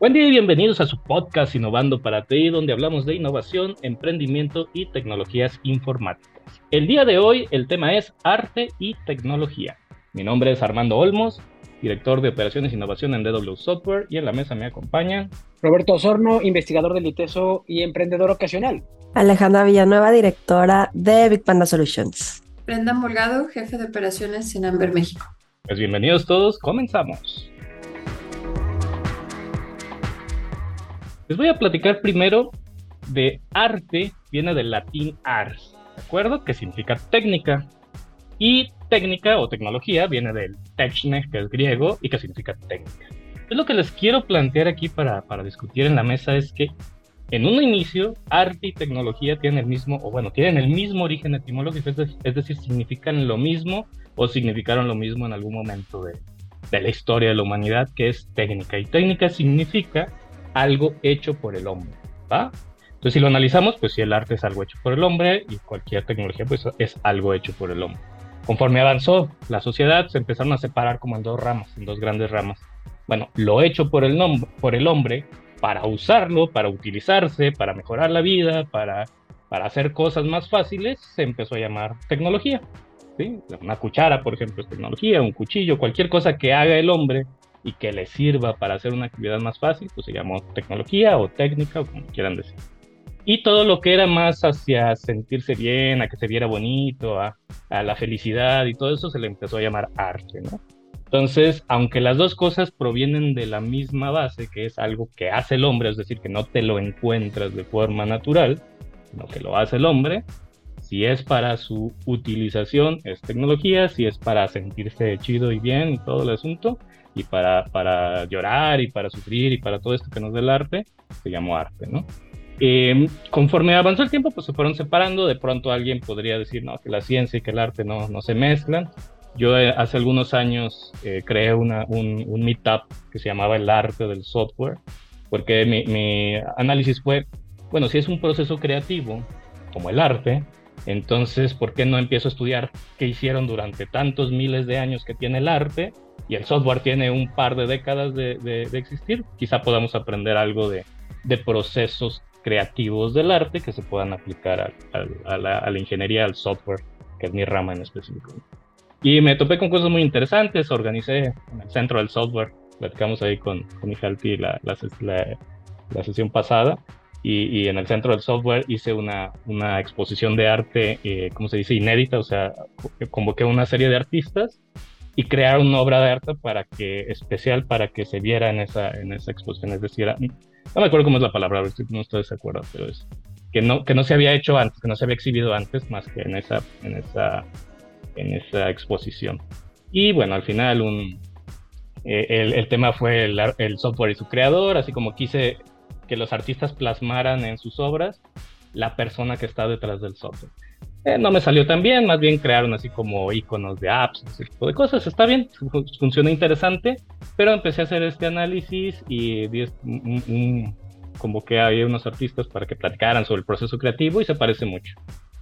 Buen día y bienvenidos a su podcast Innovando para ti, donde hablamos de innovación, emprendimiento y tecnologías informáticas. El día de hoy el tema es arte y tecnología. Mi nombre es Armando Olmos, director de operaciones e innovación en DW Software y en la mesa me acompaña Roberto Osorno, investigador del ITESO y emprendedor ocasional. Alejandra Villanueva, directora de Big Panda Solutions. Brenda Morgado, jefe de operaciones en Amber México. Pues bienvenidos todos, comenzamos. Les voy a platicar primero de arte, viene del latín ars, ¿de acuerdo? Que significa técnica. Y técnica o tecnología viene del techne, que es griego, y que significa técnica. Es lo que les quiero plantear aquí para, para discutir en la mesa es que en un inicio, arte y tecnología tienen el mismo, o bueno, tienen el mismo origen etimológico, es, decir, significan lo mismo o significaron lo mismo en algún momento de, de la historia de la humanidad, que es técnica. Y técnica significa algo hecho por el hombre, ¿va? Entonces, si lo analizamos, pues si el arte es algo hecho por el hombre y cualquier tecnología, pues es algo hecho por el hombre. Conforme avanzó la sociedad, se empezaron a separar como en dos ramas, en dos grandes ramas. Bueno, lo hecho por el, por el hombre para usarlo, para utilizarse, para mejorar la vida, para, para hacer cosas más fáciles, se empezó a llamar tecnología. ¿sí? Una cuchara, por ejemplo, es tecnología, un cuchillo, cualquier cosa que haga el hombre y que le sirva para hacer una actividad más fácil, pues se llamó tecnología o técnica o como quieran decir. Y todo lo que era más hacia sentirse bien, a que se viera bonito, a, a la felicidad y todo eso se le empezó a llamar arte, ¿no? Entonces, aunque las dos cosas provienen de la misma base, que es algo que hace el hombre, es decir, que no te lo encuentras de forma natural, sino que lo hace el hombre, si es para su utilización es tecnología, si es para sentirse chido y bien y todo el asunto, y para, para llorar y para sufrir y para todo esto que nos da el arte, se llamó arte, ¿no? Eh, conforme avanzó el tiempo, pues se fueron separando, de pronto alguien podría decir, no, que la ciencia y que el arte no, no se mezclan. Yo eh, hace algunos años eh, creé una, un, un meetup que se llamaba el arte del software, porque mi, mi análisis fue, bueno, si es un proceso creativo, como el arte, entonces, ¿por qué no empiezo a estudiar qué hicieron durante tantos miles de años que tiene el arte y el software tiene un par de décadas de, de, existir, quizá podamos aprender algo de, de, procesos creativos del arte que se puedan aplicar a, a, a, la, a, la, ingeniería, al software, que es mi rama en específico. Y me topé con cosas muy interesantes, organicé en el centro del software, platicamos ahí con, con Mijalti la, la, la, sesión pasada, y, y, en el centro del software hice una, una exposición de arte, eh, ¿cómo se dice? Inédita, o sea, convoqué una serie de artistas y crear una obra de arte para que, especial para que se viera en esa, en esa exposición. Es decir, no me acuerdo cómo es la palabra, no estoy de acuerdo, pero es que no, que no se había hecho antes, que no se había exhibido antes más que en esa, en esa, en esa exposición. Y bueno, al final un, eh, el, el, tema fue el, el, software y su creador, así como quise que los artistas plasmaran en sus obras la persona que está detrás del software. Eh, no me salió tan bien, más bien crearon así como iconos de apps, ese tipo de cosas. Está bien, funciona interesante, pero empecé a hacer este análisis y un, un, a unos artistas para que platicaran sobre el proceso creativo y se parece mucho.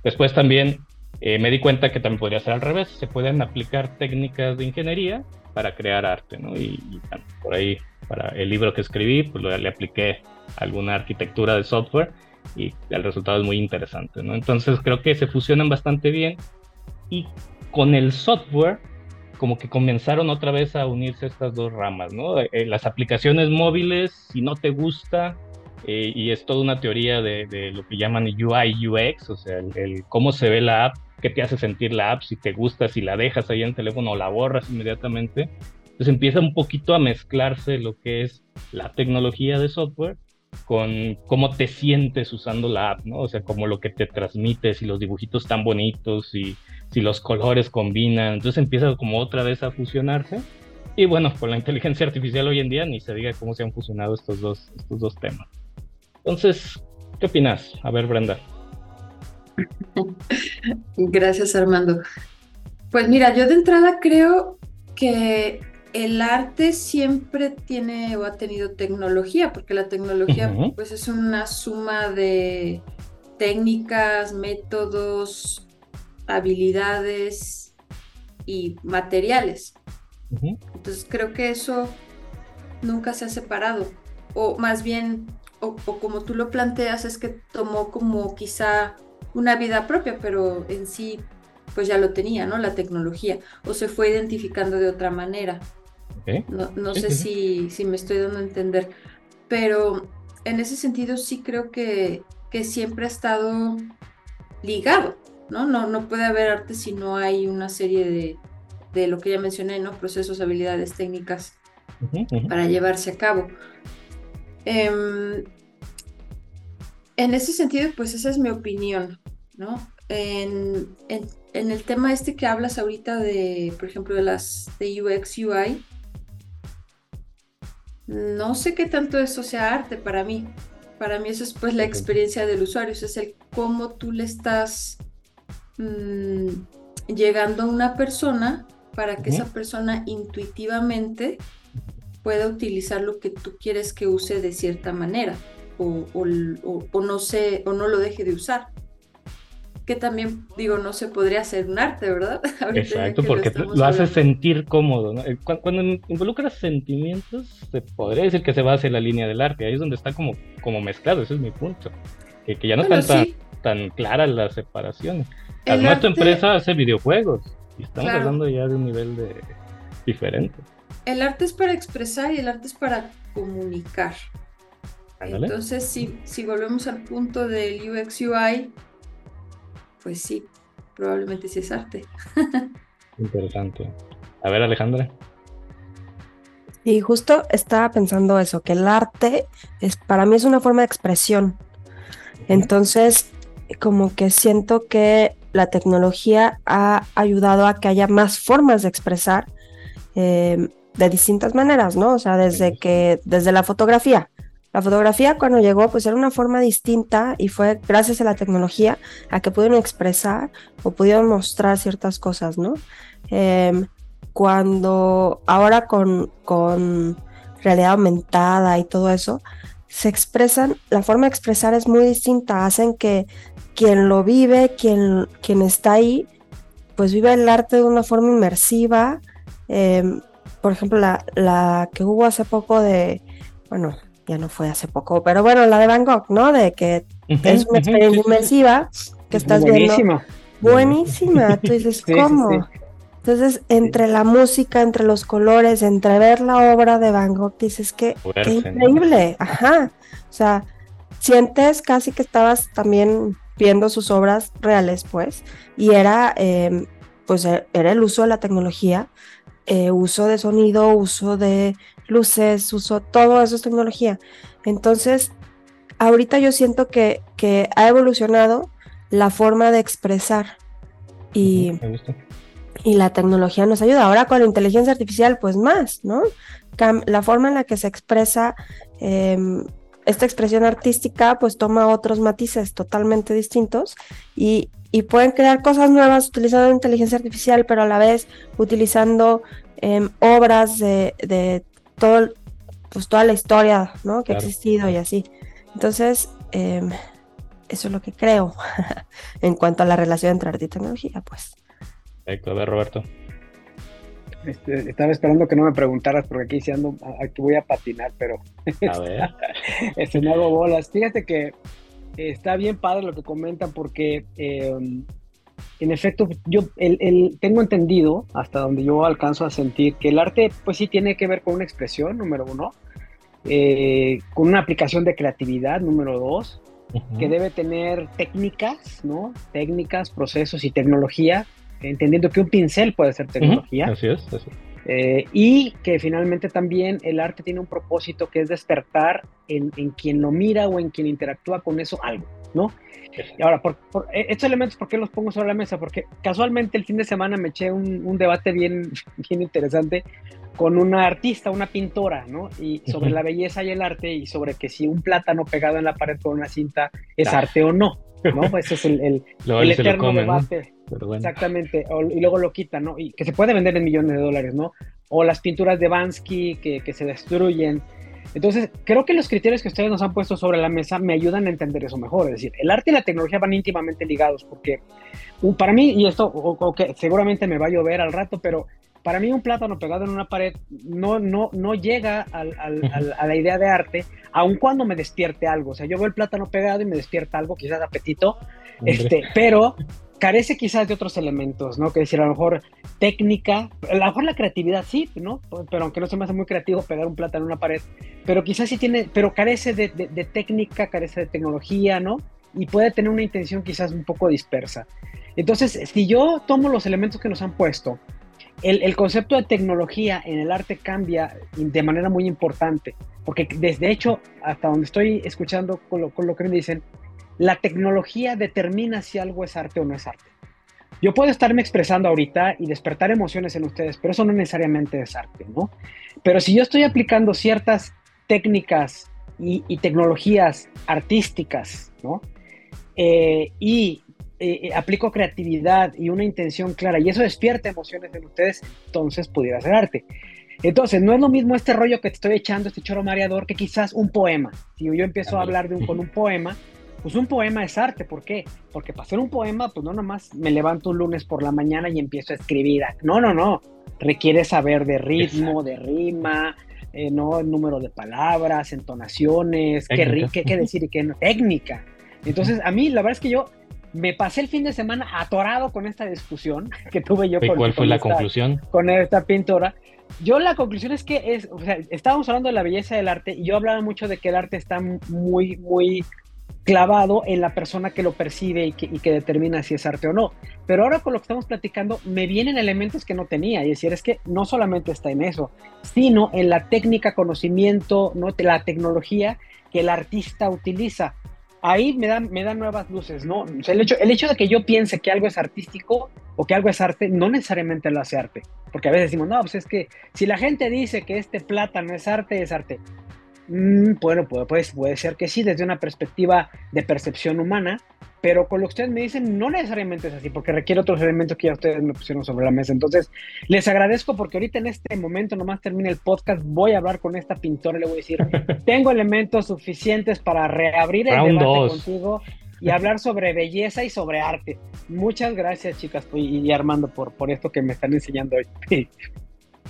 Después también eh, me di cuenta que también podría ser al revés, se pueden aplicar técnicas de ingeniería para crear arte, ¿no? Y, y por ahí, para el libro que escribí, pues lo, le apliqué alguna arquitectura de software y el resultado es muy interesante, ¿no? Entonces creo que se fusionan bastante bien y con el software como que comenzaron otra vez a unirse estas dos ramas, ¿no? Eh, las aplicaciones móviles, si no te gusta, eh, y es toda una teoría de, de, lo que llaman UI, UX, o sea, el, el, cómo se ve la app, qué te hace sentir la app, si te gusta, si la dejas ahí en el teléfono o la borras inmediatamente. Entonces empieza un poquito a mezclarse lo que es la tecnología de software con cómo te sientes usando la app, ¿no? O sea, como lo que te transmite, si los dibujitos están bonitos, y si los colores combinan, entonces empieza como otra vez a fusionarse. Y bueno, con la inteligencia artificial hoy en día ni se diga cómo se han fusionado estos dos, estos dos temas. Entonces, ¿qué opinas? A ver, Brenda. Gracias, Armando. Pues mira, yo de entrada creo que el arte siempre tiene o ha tenido tecnología, porque la tecnología uh -huh. pues es una suma de técnicas, métodos, habilidades y materiales. Uh -huh. Entonces creo que eso nunca se ha separado. o más bien, o, como tú lo planteas, es que tomó como quizá una vida propia, pero en sí pues ya lo tenía, ¿no? La tecnología, o se fue identificando de otra manera. No, sé si, si, me estoy dando a entender, pero en ese sentido sí creo que, que siempre ha estado ligado, ¿no? ¿no? No puede haber arte si no hay una serie de, de lo que ya mencioné, ¿no? Procesos, habilidades, técnicas para llevarse a cabo. Em, en ese sentido, pues esa es mi opinión, ¿no? En, el tema este que hablas ahorita de, por ejemplo, de las de UX, UI, no sé qué tanto eso sea arte para mí. Para mí eso es pues la experiencia del usuario, es el cómo tú le estás mm, llegando a una persona para que esa persona intuitivamente pueda utilizar lo que tú quieres que use de cierta manera o, no se, o no lo deje de usar. Que también, digo, no se podría hacer un arte, ¿verdad? Exacto, porque lo, hace sentir cómodo. Eh, Cuando, involucras sentimientos, se podría decir que se va hacia la línea del arte. Ahí es donde está como, como mezclado, ese es mi punto. Que, ya no está tan, clara la separación. Además, tu empresa hace videojuegos y estamos hablando ya de un nivel de diferente. El arte es para expresar y el arte es para comunicar. Entonces, si, si volvemos al punto del UX UI, pues sí, probablemente sí es arte. Interesante. A ver, Alejandra. Y justo estaba pensando eso, que el arte es para mí es una forma de expresión. Entonces, como que siento que la tecnología ha ayudado a que haya más formas de expresar em, de distintas maneras, ¿no? O sea, desde que, desde la fotografía. La fotografía cuando llegó, pues era una forma distinta y fue gracias a la tecnología a que pudieron expresar o pudieron mostrar ciertas cosas, ¿no? Em, cuando ahora con, realidad aumentada y todo eso, se expresan, la forma de expresar es muy distinta, hacen que quien lo vive, quien, quien está ahí, pues vive el arte de una forma inmersiva. Em, por ejemplo, la, la, que hubo hace poco de, bueno, ya no fue hace poco, pero bueno, la de Van Gogh, ¿no? De que es una experiencia inmersiva que estás buenísima. viendo. Buenísima. Tú dices, ¿cómo? Entonces, entre la música, entre los colores, entre ver la obra de Van Gogh, dices que qué increíble. Ajá. O sea, sientes casi que estabas también viendo sus obras reales, pues, y era, em, pues, e, era el uso de la tecnología, eh, uso de sonido, uso de luces, uso, todo eso es tecnología. Entonces, ahorita yo siento que, que ha evolucionado la forma de expresar y, y la tecnología nos ayuda. Ahora con la inteligencia artificial, pues más, ¿no? la forma en la que se expresa em, esta expresión artística pues toma otros matices totalmente distintos y, pueden crear cosas nuevas utilizando inteligencia artificial, pero a la vez utilizando em, obras de, todo, pues toda la historia ¿no? que ha existido y así. Entonces, em, eso es lo que creo en cuanto a la relación entre arte y tecnología, pues. Perfecto, a ver, Roberto. Este, estaba esperando que no me preguntaras porque aquí sí ando, aquí voy a patinar, pero a ver. este, no hago bolas. Fíjate que está bien padre lo que comentan porque em, en efecto yo el, tengo entendido hasta donde yo alcanzo a sentir que el arte pues sí tiene que ver con una expresión, número uno, eh, con una aplicación de creatividad, número dos, que debe tener técnicas, ¿no? Técnicas, procesos y tecnología entendiendo que un pincel puede ser tecnología. Así es, así eh, y que finalmente también el arte tiene un propósito que es despertar en, quien lo mira o en quien interactúa con eso algo, ¿no? Y ahora, por, eh, estos elementos, ¿por qué los pongo sobre la mesa? Porque casualmente el fin de semana me eché un, debate bien, bien interesante con una artista, una pintora, ¿no? Y sobre la belleza y el arte y sobre que si un plátano pegado en la pared con una cinta es ah. arte o no, ¿no? Pues ese es el, el, eterno debate. Exactamente, y luego lo quitan, ¿no? Y que se puede vender en millones de dólares, ¿no? O las pinturas de Bansky que, que se destruyen. Entonces, creo que los criterios que ustedes nos han puesto sobre la mesa me ayudan a entender eso mejor. Es decir, el arte y la tecnología van íntimamente ligados porque para mí, y esto o, que seguramente me va a llover al rato, pero para mí un plátano pegado en una pared no, no, no llega al, al, a la idea de arte, aun cuando me despierte algo. O sea, yo veo el plátano pegado y me despierta algo, quizás apetito, este, pero carece quizás de otros elementos, ¿no? Que decir, a lo mejor técnica, a lo mejor la creatividad sí, ¿no? Pero aunque no se me hace muy creativo pegar un plátano en una pared, pero quizás sí tiene, pero carece de, de técnica, carece de tecnología, ¿no? Y puede tener una intención quizás un poco dispersa. Entonces, si yo tomo los elementos que nos han puesto, el, concepto de tecnología en el arte cambia de manera muy importante, porque desde hecho, hasta donde estoy escuchando con lo, con que me dicen, la tecnología determina si algo es arte o no es arte. Yo puedo estarme expresando ahorita y despertar emociones en ustedes, pero eso no necesariamente es arte, ¿no? Pero si yo estoy aplicando ciertas técnicas y, tecnologías artísticas, ¿no? Eh, y eh, eh, aplico creatividad y una intención clara y eso despierta emociones en ustedes, entonces pudiera ser arte. Entonces, no es lo mismo este rollo que te estoy echando, este choro mareador, que quizás un poema. Si yo empiezo a hablar de un, con un poema, pues un poema es arte. ¿Por qué? Porque para hacer un poema, pues no nomás me levanto un lunes por la mañana y empiezo a escribir. No, no, no. Requiere saber de ritmo, de rima, eh, no el número de palabras, entonaciones, qué, qué, qué decir y qué no. Técnica. Entonces, a mí, la verdad es que yo me pasé el fin de semana atorado con esta discusión que tuve yo con, ¿Cuál fue la conclusión? Con esta pintora. Yo la conclusión es que es, o sea, estábamos hablando de la belleza del arte y yo hablaba mucho de que el arte está muy, muy clavado en la persona que lo percibe y que, y que, determina si es arte o no. Pero ahora con lo que estamos platicando, me vienen elementos que no tenía. Y decir, es que no solamente está en eso, sino en la técnica, conocimiento, ¿no? la tecnología que el artista utiliza ahí me dan, me dan nuevas luces, ¿no? el, hecho, el hecho de que yo piense que algo es artístico o que algo es arte, no necesariamente lo hace arte. Porque a veces decimos, no, pues es que si la gente dice que este plátano es arte, es arte. Mm, bueno, puede, puede ser que sí, desde una perspectiva de percepción humana, pero con lo que ustedes me dicen no necesariamente es así, porque requiere otros elementos que ya ustedes me pusieron sobre la mesa. Entonces, les agradezco porque ahorita en este momento, nomás termine el podcast, voy a hablar con esta pintora y le voy a decir, tengo elementos suficientes para reabrir el debate contigo y hablar sobre belleza y sobre arte. Muchas gracias, chicas, y, Armando, por, por esto que me están enseñando hoy.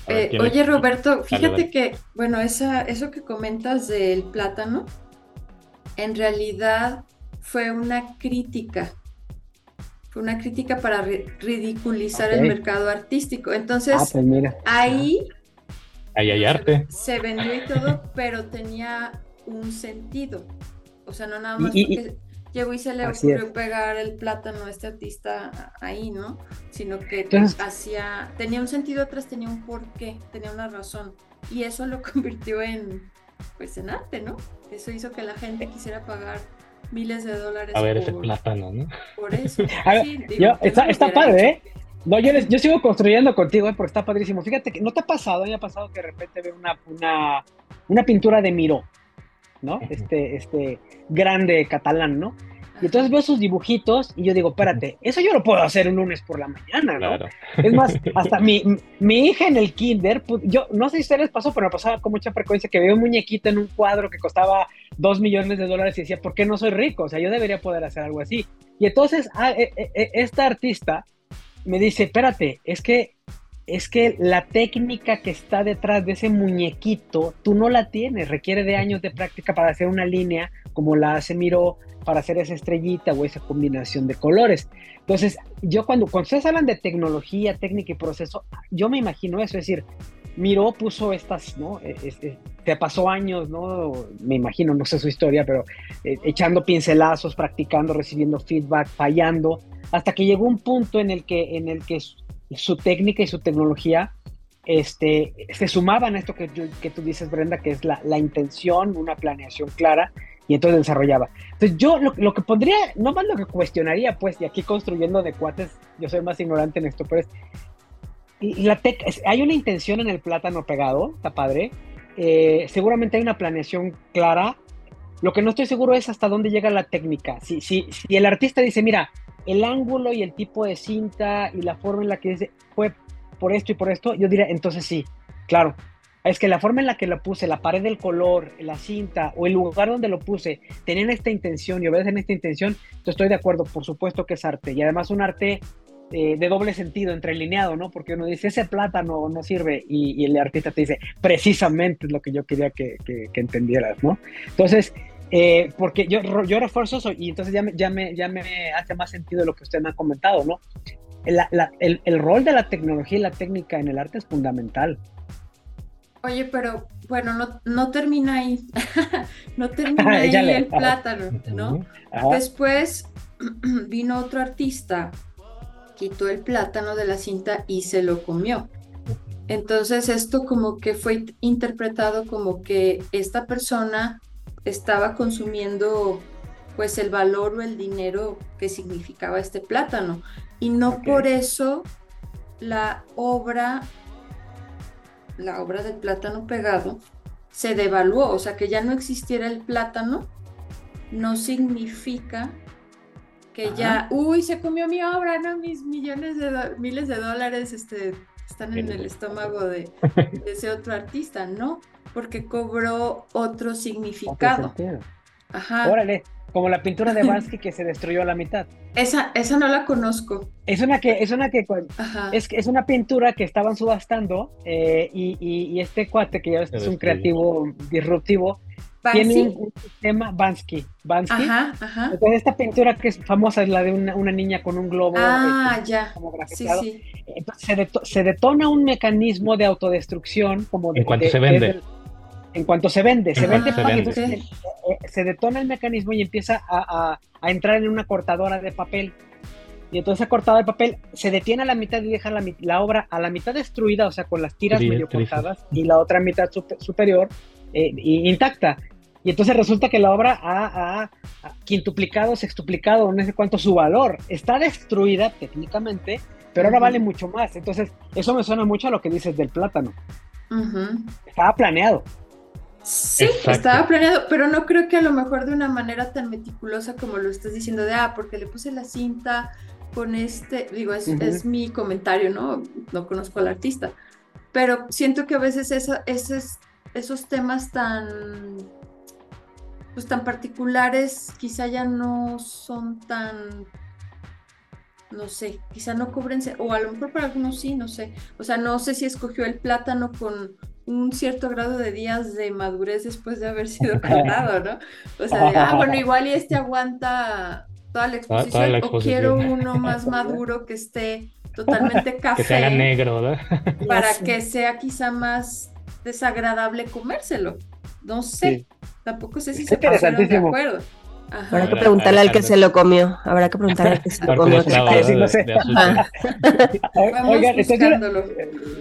Eh, oye, Roberto, fíjate que, bueno, esa, eso que comentas del plátano, en realidad fue una crítica. Fue una crítica para ridiculizar el mercado artístico. Entonces, ah, pues ahí... Ahí hay arte. Se vendió y todo, pero tenía un sentido. O sea, no nada más porque llegó y se le ocurrió pegar el plátano a este artista ahí, ¿no? Sino que hacía, tenía un sentido atrás, tenía un porqué, tenía una razón. Y eso lo convirtió en, pues, en arte, ¿no? Eso hizo que la gente quisiera pagar miles de dólares. A ver, ese plátano, ¿no? Por eso. está, padre, ¿eh? No, yo, yo sigo construyendo contigo, ¿eh? porque está padrísimo. Fíjate que no te ha pasado, ya ha pasado que de repente veo una, una, una pintura de Miró, ¿no? Este, este grande catalán, ¿no? Y entonces veo sus dibujitos y yo digo, espérate, eso yo lo puedo hacer un lunes por la mañana, ¿no? Es más, hasta mi, mi, hija en el kinder, yo no sé si ustedes pasó, pero me pasaba con mucha frecuencia que veo un muñequito en un cuadro que costaba dos millones de dólares y decía, ¿por qué no soy rico? O sea, yo debería poder hacer algo así. Y entonces ah, e, e, e, esta artista me dice, espérate, es que es que la técnica que está detrás de ese muñequito, tú no la tienes, requiere de años de práctica para hacer una línea como la hace Miro para hacer esa estrellita o esa combinación de colores. Entonces, yo cuando, cuando ustedes hablan de tecnología, técnica y proceso, yo me imagino eso, es decir, Miro puso estas, ¿no? E, e, te pasó años, ¿no? Me imagino, no sé su historia, pero eh, echando pincelazos, practicando, recibiendo feedback, fallando, hasta que llegó un punto en el que, en el que su técnica y su tecnología este, se sumaban a esto que, tú dices, Brenda, que es la, la, intención, una planeación clara, y entonces desarrollaba. Entonces yo lo, lo, que pondría, no más lo que cuestionaría, pues, y aquí construyendo de cuates, yo soy más ignorante en esto, pero es, y la tec, hay una intención en el plátano pegado, está padre, eh, seguramente hay una planeación clara, lo que no estoy seguro es hasta dónde llega la técnica. Si, si, si el artista dice, mira, el ángulo y el tipo de cinta y la forma en la que dice fue por esto y por esto, yo diría, entonces sí, claro. Es que la forma en la que lo puse, la pared del color, la cinta o el lugar donde lo puse, tenían esta intención y obedecen esta intención, yo estoy de acuerdo, por supuesto que es arte. Y además un arte eh, de doble sentido, entrelineado, ¿no? Porque uno dice, ese plátano no sirve y, el artista te dice, precisamente es lo que yo quería que, entendieras, ¿no? Entonces, eh, porque yo, yo refuerzo eso y entonces ya me, ya, me, ya me hace más sentido lo que usted me ha comentado, ¿no? el, el, rol de la tecnología y la técnica en el arte es fundamental. Oye, pero bueno, no, no termina ahí, no termina ahí el plátano, ¿no? Después vino otro artista, quitó el plátano de la cinta y se lo comió. Entonces esto como que fue interpretado como que esta persona estaba consumiendo pues el valor o el dinero que significaba este plátano. Y no por eso la obra la obra del plátano pegado se devaluó, o sea que ya no existiera el plátano no significa que ya, uy, se comió mi obra, no, mis millones de miles de dólares este, están en el estómago de, ese otro artista, ¿no? Porque cobró otro significado. Ajá. Órale, como la pintura de Bansky que se destruyó a la mitad. Esa, esa no la conozco. Es una que, es una que es, es una pintura que estaban subastando eh, y, y, este cuate que ya es un creativo disruptivo tiene un, sistema Bansky. Bansky. Ajá, ajá. Entonces esta pintura que es famosa es la de una, una niña con un globo. Ah, este, ya. sí, sí. Entonces se, detona un mecanismo de autodestrucción como de, en cuanto se vende. En cuanto se vende, se vende, se, se detona el mecanismo y empieza a, entrar en una cortadora de papel. Y entonces esa cortadora de papel se detiene a la mitad y deja la, obra a la mitad destruida, o sea, con las tiras medio cortadas, y la otra mitad superior eh, intacta. Y entonces resulta que la obra ha, quintuplicado, sextuplicado, no sé cuánto su valor. Está destruida técnicamente, pero ahora vale mucho más. Entonces, eso me suena mucho a lo que dices del plátano. Estaba planeado. Sí, estaba planeado, pero no creo que a lo mejor de una manera tan meticulosa como lo estás diciendo de, ah, porque le puse la cinta con este, digo, es, mi comentario, ¿no? No conozco al artista, pero siento que a veces esos, esos temas tan, pues tan particulares quizá ya no son tan no sé, quizá no cubren, o a lo mejor para algunos sí, no sé. O sea, no sé si escogió el plátano con un cierto grado de días de madurez después de haber sido cortado, ¿no? O sea, ah, bueno, igual y este aguanta toda la exposición, o quiero uno más maduro que esté totalmente café. Que sea negro, ¿no? Para que sea quizá más desagradable comérselo. No sé, tampoco sé si se pusieron de acuerdo. Habrá que preguntarle al que se lo comió. Habrá que preguntarle al que se lo comió. Oigan,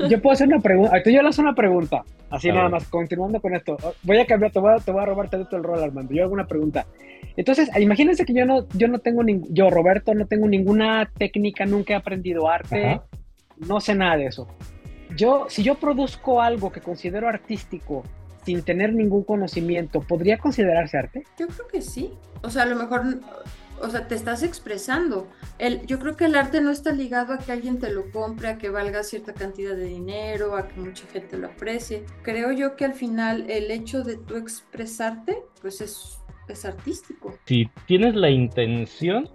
yo, puedo hacer una pregunta. Yo le hago una pregunta. Así nada más, continuando con esto. Voy a cambiar, te voy a, te voy a robar todo el rol, Armando. Yo hago una pregunta. Entonces, imagínense que yo no, yo no tengo, yo, Roberto, no tengo ninguna técnica, nunca he aprendido arte, no sé nada de eso. Yo, si yo produzco algo que considero artístico sin tener ningún conocimiento, ¿podría considerarse arte? Yo creo que sí. O sea, a lo mejor, o sea, te estás expresando. El, yo creo que el arte no está ligado a que alguien te lo compre, a que valga cierta cantidad de dinero, a que mucha gente lo aprecie. Creo yo que al final el hecho de tú expresarte, pues es, es artístico. Si tienes la intención,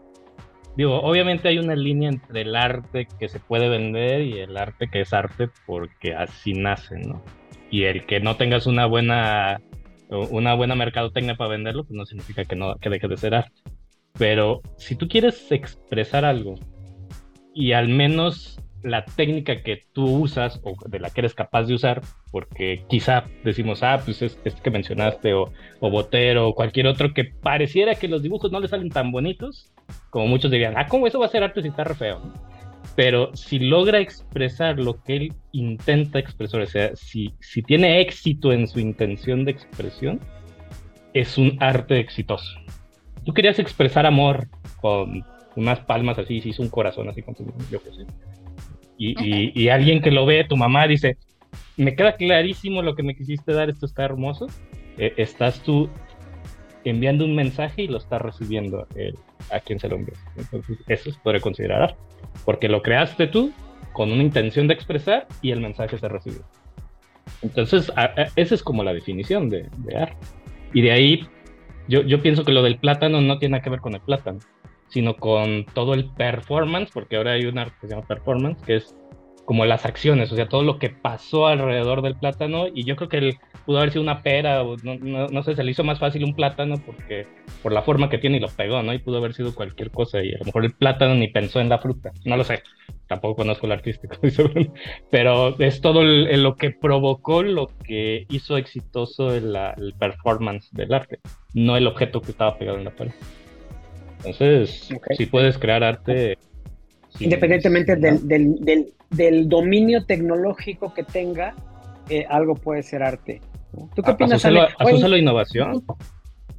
digo, obviamente hay una línea entre el arte que se puede vender y el arte que es arte porque así nace, ¿no? Y el que no tengas una buena una buena mercadotecnia para venderlo, pues no significa que no que deje de ser arte. Pero si tú quieres expresar algo y al menos la técnica que tú usas o de la que eres capaz de usar, porque quizá decimos, ah, pues es que mencionaste, o, o Botero, o cualquier otro que pareciera que los dibujos no le salen tan bonitos, como muchos dirían, ah, ¿cómo eso va a ser arte si está re feo? Pero si logra expresar lo que él intenta expresar, o sea, si, si tiene éxito en su intención de expresión, es un arte exitoso. Tú querías expresar amor con unas palmas así, si hizo un corazón así con tu, yo qué sé. Y, y, alguien que lo ve, tu mamá dice, me queda clarísimo lo que me quisiste dar, esto está hermoso. Eh, estás tú enviando un mensaje y lo estás recibiendo eh, a quien se lo envía. Entonces, eso se puede considerar arte porque lo creaste tú con una intención de expresar y el mensaje se recibió. Entonces, esa es como la definición de, arte. Y de ahí, yo, yo, pienso que lo del plátano no tiene que ver con el plátano, sino con todo el performance, porque ahora hay un arte que se llama performance, que es como las acciones, o sea, todo lo que pasó alrededor del plátano, y yo creo que él pudo haber sido una pera, o no, no, sé, se le hizo más fácil un plátano porque por la forma que tiene y lo pegó, ¿no? Y pudo haber sido cualquier cosa, y a lo mejor el plátano ni pensó en la fruta, no lo sé, tampoco conozco el artístico, pero es todo lo que provocó lo que hizo exitoso el, el performance del arte, no el objeto que estaba pegado en la pared. Entonces, si puedes crear arte... Independientemente del, del, del, dominio tecnológico que tenga, eh, algo puede ser arte. ¿Tú qué opinas, Ale? la innovación?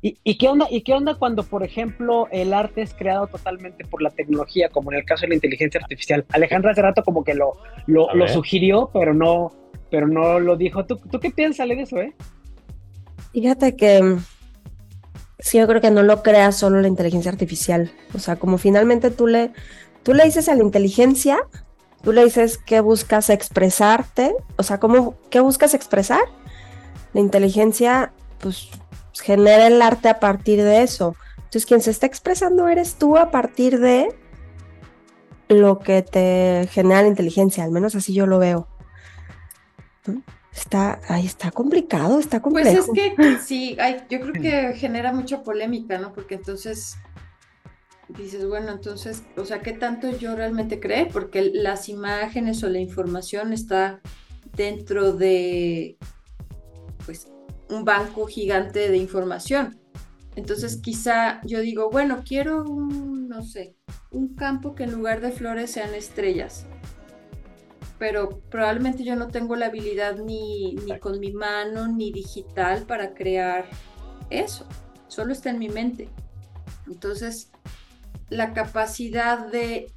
¿Y, qué onda, ¿Y qué onda cuando, por ejemplo, el arte es creado totalmente por la tecnología, como en el caso de la inteligencia artificial? Alejandra hace rato como que lo, lo, sugirió, pero no, pero no lo dijo. ¿Tú, ¿Tú qué piensas de eso, eh? Fíjate que sí, yo creo que no lo crea solo la inteligencia artificial. O sea, como finalmente tú le, tú le dices a la inteligencia, tú le dices qué buscas expresarte, o sea, ¿cómo, qué buscas expresar. La inteligencia, pues, genera el arte a partir de eso. Entonces, quien se está expresando eres tú a partir de lo que te genera la inteligencia, al menos así yo lo veo. Está, ahí está complicado, está complejo. Pues es que sí, yo creo que genera mucha polémica, ¿no? Porque entonces dices, bueno, entonces, o sea, ¿qué tanto yo realmente creo? Porque las imágenes o la información está dentro de, pues, un banco gigante de información. Entonces, quizá yo digo, bueno, quiero un, no sé, un campo que en lugar de flores sean estrellas pero probablemente yo no tengo la habilidad ni, ni con mi mano ni digital para crear eso. Solo está en mi mente. Entonces, la capacidad de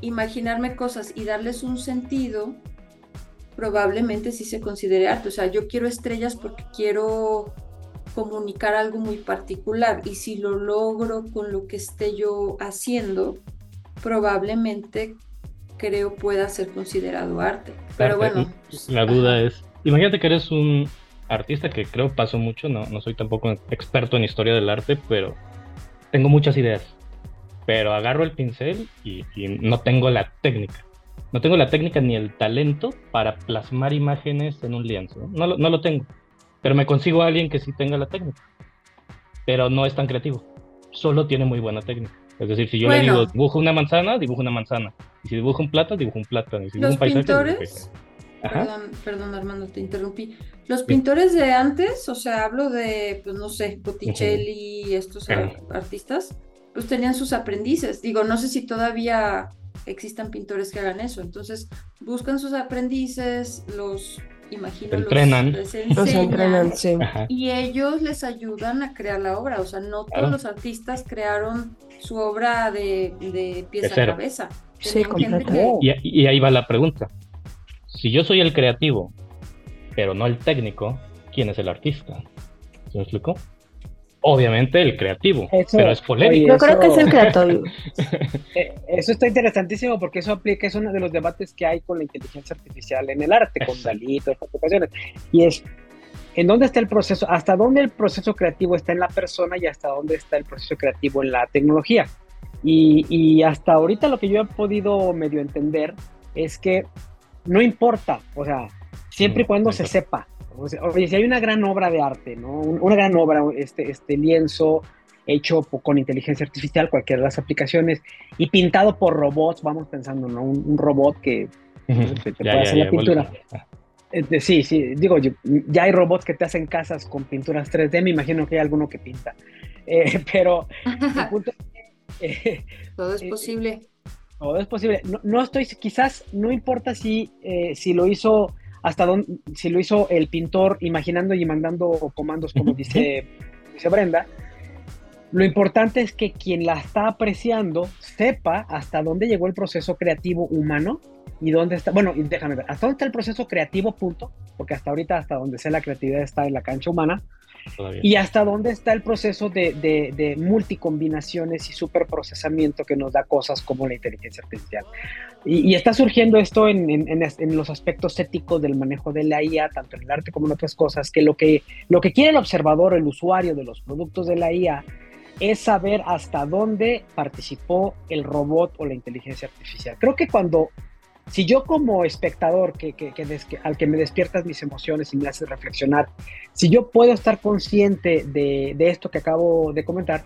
imaginarme cosas y darles un sentido, probablemente sí se considere arte. O sea, yo quiero estrellas porque quiero comunicar algo muy particular y si lo logro con lo que esté yo haciendo, probablemente creo pueda ser considerado arte. Pero bueno. La duda es, imagínate que eres un artista que creo pasó mucho, no, no soy tampoco experto en historia del arte, pero tengo muchas ideas. Pero agarro el pincel y, no tengo la técnica. No tengo la técnica ni el talento para plasmar imágenes en un lienzo. No, no lo tengo. Pero me consigo a alguien que sí tenga la técnica. Pero no es tan creativo. Solo tiene muy buena técnica. Es decir, si yo le digo dibujo una manzana, dibujo una manzana. Y si dibujo un plátano, dibujo un plátano. Y si Los un pintores, perdón, perdón Armando, te interrumpí. Los pintores de antes, o sea, hablo de, pues no sé, Botticelli, y estos artistas, pues tenían sus aprendices. Digo, no sé si todavía existan pintores que hagan eso. Entonces, buscan sus aprendices, los imagino entrenan. Los, entrenan, sí. Y ellos les ayudan a crear la obra. O sea, no todos los artistas crearon su obra de, de pieza a cabeza. Sí, completamente. Y, ahí va la pregunta. Si yo soy el creativo, pero no el técnico, ¿quién es el artista? ¿Se me explicó? Obviamente el creativo, pero es polémico. yo creo que es el creativo. Eh, eso está interesantísimo porque eso aplica, es uno de los debates que hay con la inteligencia artificial en el arte, con Dalí, todas estas ocasiones. Y es, ¿en dónde está el proceso? ¿Hasta dónde el proceso creativo está en la persona y hasta dónde está el proceso creativo en la tecnología? Y, y hasta ahorita lo que yo he podido medio entender es que no importa, o sea, siempre y cuando se sepa. Oye, si hay una gran obra de arte, ¿no? Una gran obra, este, este lienzo hecho con inteligencia artificial, cualquiera de las aplicaciones, y pintado por robots, vamos pensando, ¿no? Un, robot que te, puede hacer la pintura. Este, sí, sí, digo, ya hay robots que te hacen casas con pinturas 3D, me imagino que hay alguno que pinta. Eh, pero eh, todo es eh, posible. todo es posible. No, estoy, quizás no importa si, si lo hizo hasta dónde, si lo hizo el pintor imaginando y mandando comandos, como dice, dice Brenda, lo importante es que quien la está apreciando sepa hasta dónde llegó el proceso creativo humano y dónde está, bueno, déjame ver, hasta dónde está el proceso creativo, punto, porque hasta ahorita, hasta donde sea la creatividad está en la cancha humana, y hasta dónde está el proceso de, de, multicombinaciones y superprocesamiento que nos da cosas como la inteligencia artificial. Y, está surgiendo esto en, los aspectos éticos del manejo de la IA, tanto en el arte como en otras cosas, que lo que, lo que quiere el observador, el usuario de los productos de la IA, es saber hasta dónde participó el robot o la inteligencia artificial. Creo que cuando, si yo como espectador que, al que me despiertas mis emociones y me haces reflexionar, si yo puedo estar consciente de esto que acabo de comentar,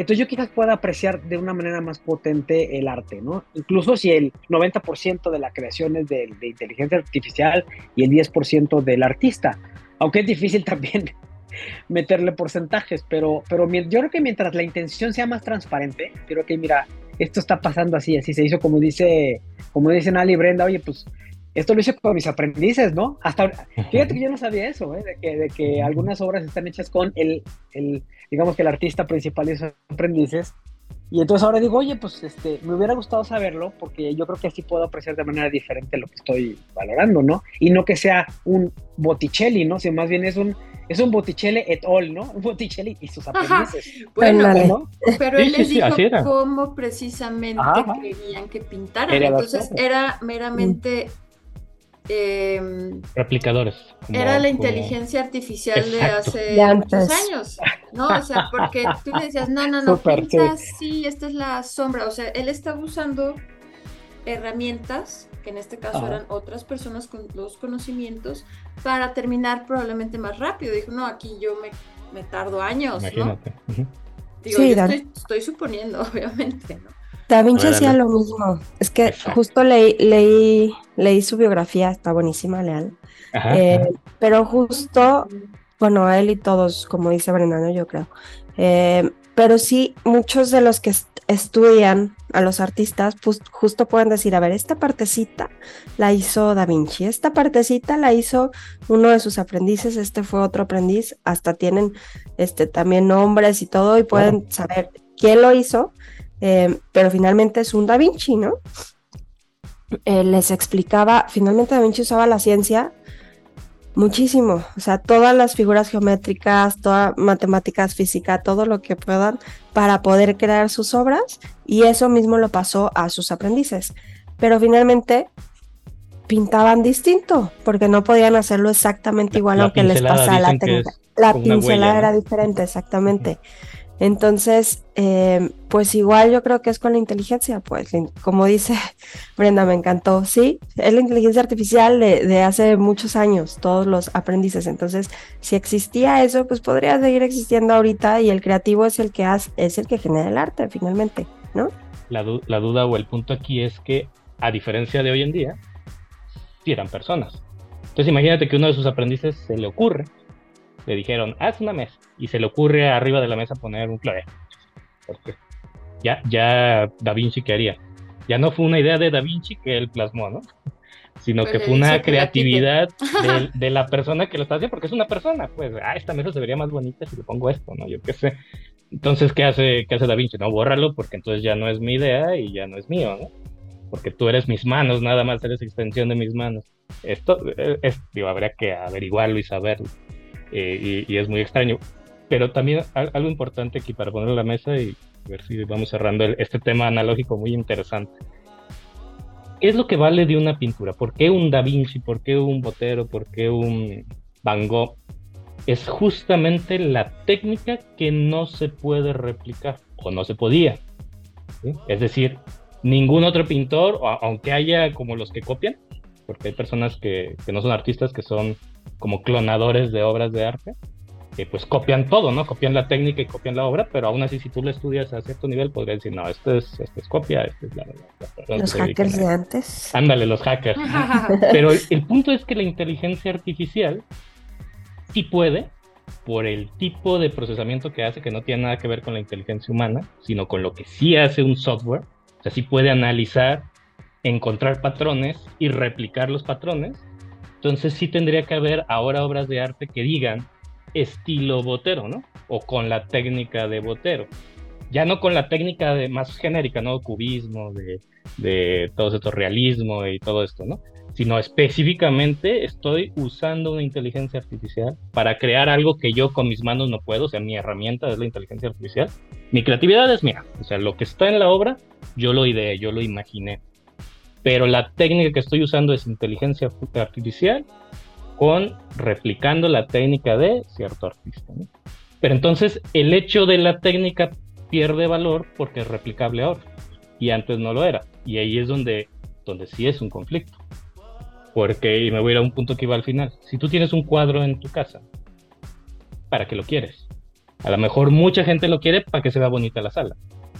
entonces yo quizás pueda apreciar de una manera más potente el arte, ¿no? Incluso si el 90% de la creación es de, de inteligencia artificial y el 10% del artista, aunque es difícil también meterle porcentajes, pero, pero yo creo que mientras la intención sea más transparente, creo que mira, esto está pasando así, así se hizo como dice, como dicen Ali y Brenda, oye, pues esto lo hice con mis aprendices, ¿no? Hasta fíjate que yo no sabía eso, ¿eh? de, que, de que algunas obras están hechas con el, el, digamos que el artista principal y sus aprendices. Y entonces ahora digo, oye, pues este, me hubiera gustado saberlo porque yo creo que así puedo apreciar de manera diferente lo que estoy valorando, ¿no? Y no que sea un Botticelli, ¿no? Sino más bien es un es un Botticelli et al, ¿no? Un Botticelli y sus aprendices. Bueno, pero él les dijo cómo precisamente querían que pintaran. Entonces era meramente... Eh, Replicadores. era la inteligencia artificial de hace muchos años, ¿no? O sea, porque tú le decías, no, no, no, pinta sí. esta es la sombra. O sea, él estaba usando herramientas en este caso eran otras personas con los conocimientos, para terminar probablemente más rápido. Dijo, no, aquí yo me, me tardo años, ¿no? Digo, sí, estoy, suponiendo, obviamente, ¿no? Da Vinci hacía lo mismo. Es que justo leí, leí, leí su biografía, está buenísima, leal. Eh, pero justo, bueno, él y todos, como dice Brendano, yo creo. Eh, pero sí, muchos de los que estudian a los artistas, pues justo pueden decir, a ver, esta partecita la hizo Da Vinci, esta partecita la hizo uno de sus aprendices, este fue otro aprendiz, hasta tienen este, también nombres y todo y pueden saber quién lo hizo, eh, pero finalmente es un Da Vinci, ¿no? Eh, les explicaba, finalmente Da Vinci usaba la ciencia muchísimo, o sea, todas las figuras geométricas, todas matemáticas, física, todo lo que puedan para poder crear sus obras y eso mismo lo pasó a sus aprendices. Pero finalmente pintaban distinto porque no podían hacerlo exactamente igual aunque les pasara la técnica. La pincelada era diferente, exactamente. Entonces, eh, pues igual yo creo que es con la inteligencia, pues como dice Brenda, me encantó, sí, es la inteligencia artificial de, hace muchos años, todos los aprendices. Entonces, si existía eso, pues podría seguir existiendo ahorita y el creativo es el que hace, es el que genera el arte finalmente, ¿no? La, la duda o el punto aquí es que, a diferencia de hoy en día, si eran personas. Entonces imagínate que uno de sus aprendices se le ocurre le dijeron, haz una mesa, y se le ocurre arriba de la mesa poner un clave. Porque ya, ya Da Vinci quería. Ya no fue una idea de Da Vinci que él plasmó, ¿no? Sino que fue una creatividad de, la persona que lo está haciendo, porque es una persona, pues, ah, esta mesa se vería más bonita si le pongo esto, ¿no? Yo qué sé. Entonces, ¿qué hace, qué hace Da Vinci? No, bórralo, porque entonces ya no es mi idea y ya no es mío, ¿no? Porque tú eres mis manos, nada más eres extensión de mis manos. Esto, eh, es, digo, habría que averiguarlo y saberlo. Eh, y, es muy extraño. Pero también algo importante aquí para poner en la mesa y ver si vamos cerrando este tema analógico muy interesante. ¿Qué es lo que vale de una pintura? ¿Por qué un Da Vinci? ¿Por qué un Botero? ¿Por qué un Van Gogh? Es justamente la técnica que no se puede replicar o no se podía. Es decir, ningún otro pintor, aunque haya como los que copian, porque hay personas que, que no son artistas, que son como clonadores de obras de arte, que pues copian todo, ¿no? Copian la técnica y copian la obra, pero aún así si tú lo estudias a cierto nivel podrías decir, no, esto es, esto es copia, esto es la... los hackers de antes. Ándale, los hackers. pero el, punto es que la inteligencia artificial sí puede, por el tipo de procesamiento que hace, que no tiene nada que ver con la inteligencia humana, sino con lo que sí hace un software, o sea, sí puede analizar, encontrar patrones y replicar los patrones, entonces sí tendría que haber ahora obras de arte que digan estilo botero, ¿no? O con la técnica de botero. Ya no con la técnica de más genérica, ¿no? Cubismo, de, de todo esto, realismo y todo esto, ¿no? Sino específicamente estoy usando una inteligencia artificial para crear algo que yo con mis manos no puedo, o sea, mi herramienta es la inteligencia artificial. Mi creatividad es mía, o sea, lo que está en la obra, yo lo ideé, yo lo imaginé pero la técnica que estoy usando es inteligencia artificial con replicando la técnica de cierto artista. Pero entonces el hecho de la técnica pierde valor porque es replicable ahora. Y antes no lo era. Y ahí es donde, donde sí es un conflicto. Porque, y me voy a ir a un punto que iba al final. Si tú tienes un cuadro en tu casa, ¿para qué lo quieres? A lo mejor mucha gente lo quiere para que se vea bonita la sala.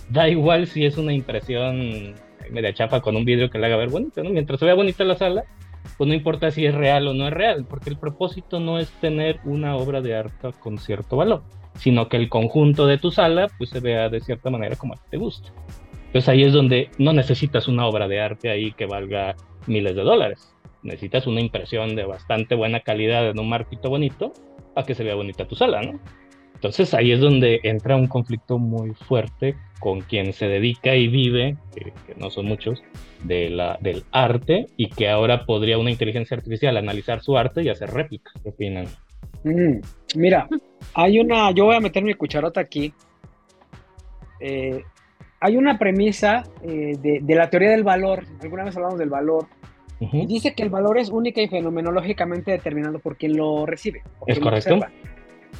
Da igual si es una impresión media chapa con un vidrio que le haga ver bonito, ¿no? Mientras se vea bonita la sala, pues no importa si es real o no es real, porque el propósito no es tener una obra de arte con cierto valor, sino que el conjunto de tu sala pues se vea de cierta manera como te gusta. Entonces ahí es donde no necesitas una obra de arte ahí que valga miles de dólares. Necesitas una impresión de bastante buena calidad en un marquito bonito para que se vea bonita tu sala, ¿no? Entonces ahí es donde entra un conflicto muy fuerte con quien se dedica y vive, que, no son muchos, de la, del arte y que ahora podría una inteligencia artificial analizar su arte y hacer réplicas. ¿Qué opinan? Mm, mira, hay una, yo voy a meter mi cucharota aquí. Eh, hay una premisa eh, de, la teoría del valor, alguna vez hablamos del valor, y dice que el valor es única y fenomenológicamente determinado por quien lo recibe. es correcto.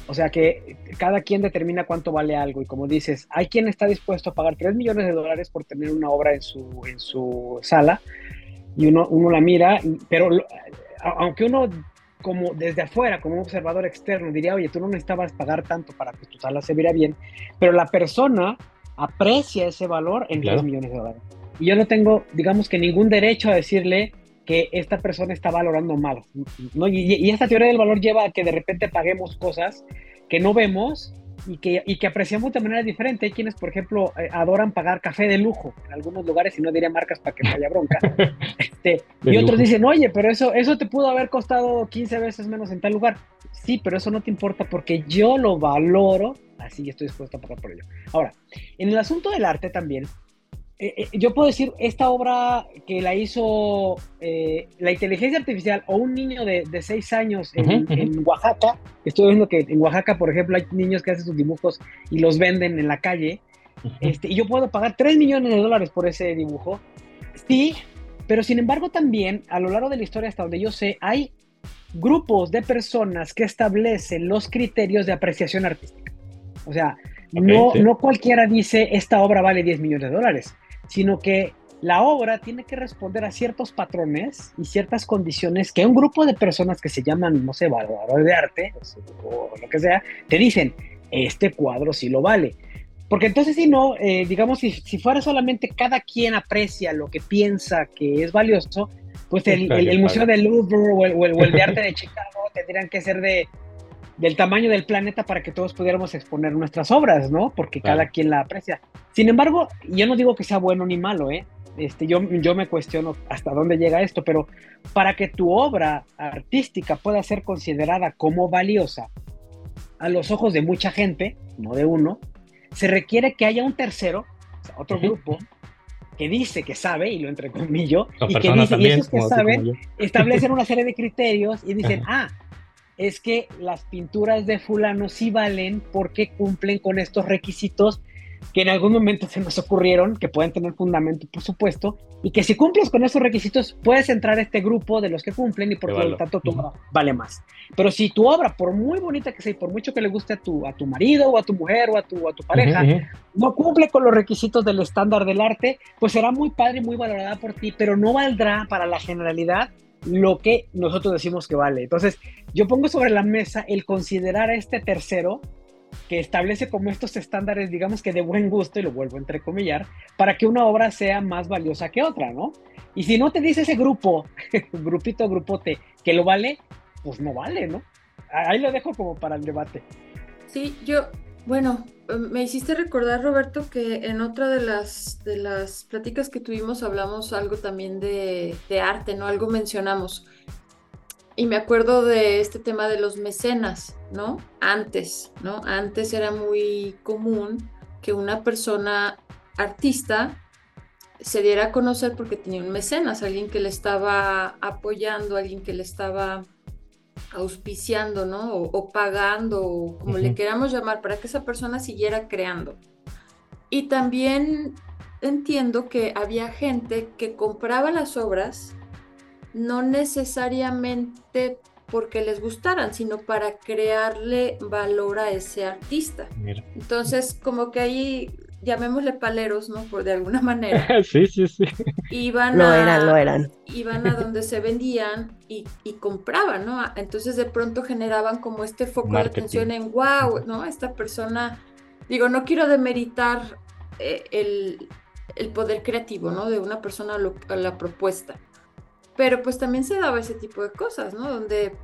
O sea que cada quien determina cuánto vale algo. Y como dices, hay quien está dispuesto a pagar 3 millones de dólares por tener una obra en su, en su sala. Y uno, uno la mira, pero aunque uno como desde afuera, como un observador externo, diría, oye, tú no necesitabas pagar tanto para que tu sala se viera bien, pero la persona aprecia ese valor en 3 millones de dólares. Y yo no tengo, digamos que ningún derecho a decirle, que esta persona está valorando mal. ¿no? Y, esta teoría del valor lleva a que de repente paguemos cosas que no vemos y que, y que apreciamos de manera diferente. Hay quienes, por ejemplo, eh, adoran pagar café de lujo en algunos lugares, y no diría marcas para que no haya bronca. este, y otros dicen, oye, pero eso, eso te pudo haber costado 15 veces menos en tal lugar. Sí, pero eso no te importa porque yo lo valoro, así estoy dispuesto a pagar por ello. Ahora, en el asunto del arte también, eh, eh, yo puedo decir, esta obra que la hizo eh, la inteligencia artificial o un niño de, de seis años en, Oaxaca, estoy viendo que en Oaxaca, por ejemplo, hay niños que hacen sus dibujos y los venden en la calle, este, y yo puedo pagar 3 millones de dólares por ese dibujo. Sí, pero sin embargo también, a lo largo de la historia, hasta donde yo sé, hay grupos de personas que establecen los criterios de apreciación artística. O sea, no, no cualquiera dice, esta obra vale 10 millones de dólares sino que la obra tiene que responder a ciertos patrones y ciertas condiciones que un grupo de personas que se llaman, no sé, valoradores de arte o lo que sea, te dicen, este cuadro sí lo vale. Porque entonces si no, eh, digamos, si, fuera solamente cada quien aprecia lo que piensa que es valioso, pues el, Museo del Louvre o el, o el de Arte de Chicago tendrían que ser de, del tamaño del planeta para que todos pudiéramos exponer nuestras obras, ¿no? Porque cada quien la aprecia. Sin embargo, yo no digo que sea bueno ni malo, ¿eh? Este, yo, yo me cuestiono hasta dónde llega esto, pero para que tu obra artística pueda ser considerada como valiosa a los ojos de mucha gente, no de uno, se requiere que haya un tercero, otro grupo, que dice que sabe, y lo entrecomillo, y que dice, y esos que saben establecen una serie de criterios y dicen, ah, es que las pinturas de fulano sí valen porque cumplen con estos requisitos que en algún momento se nos ocurrieron, que pueden tener fundamento, por supuesto, y que si cumples con esos requisitos, puedes entrar a este grupo de los que cumplen y por lo tanto tu obra vale más. Pero si tu obra, por muy bonita que sea y por mucho que le guste a tu, a tu marido o a tu mujer o a tu, a tu pareja, no cumple con los requisitos del estándar del arte, pues será muy padre y muy valorada por ti, pero no valdrá para la generalidad lo que nosotros decimos que vale. Entonces, yo pongo sobre la mesa el considerar a este tercero que establece como estos estándares, digamos que de buen gusto, y lo vuelvo a entrecomillar, para que una obra sea más valiosa que otra, ¿no? Y si no te dice ese grupo, grupito, grupote, que lo vale, pues no vale, ¿no? Ahí lo dejo como para el debate. Sí, yo, bueno, em, me hiciste recordar, Roberto, que en otra de las, de las pláticas que tuvimos hablamos algo también de, arte, ¿no? Algo mencionamos. Y me acuerdo de este tema de los mecenas, ¿no? Antes, ¿no? Antes era muy común que una persona artista se diera a conocer porque tenía un mecenas, alguien que le estaba apoyando, alguien que le estaba auspiciando, ¿no? O, pagando, o como le queramos llamar, para que esa persona siguiera creando. Y también entiendo que había gente que compraba las obras no necesariamente porque les gustaran, sino para crearle valor a ese artista. Entonces, como que ahí llamémosle paleros, ¿no? Por de alguna manera. sí, sí, sí. Iban lo eran, lo eran. Iban a donde se vendían y, compraban, ¿no? Entonces de pronto generaban como este foco de atención en, wow, ¿no? Esta persona, digo, no quiero demeritar eh, el, poder creativo, ¿no? De una persona a la propuesta. Pero pues también se daba ese tipo de cosas, ¿no? Donde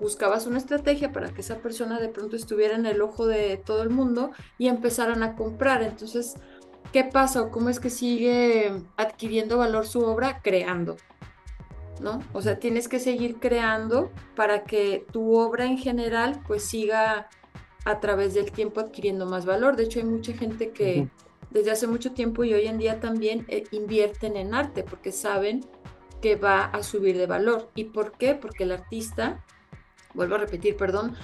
buscabas una estrategia para que esa persona de pronto estuviera en el ojo de todo el mundo y empezaran a comprar. Entonces, ¿qué pasa o cómo es que sigue adquiriendo valor su obra? Creando. ¿No? O sea, tienes que seguir creando para que tu obra en general pues siga a través del tiempo adquiriendo más valor. De hecho, hay mucha gente que desde hace mucho tiempo y hoy en día también eh, invierten en arte porque saben que va a subir de valor. ¿Y por qué? Porque el artista vuelvo a repetir, perdón,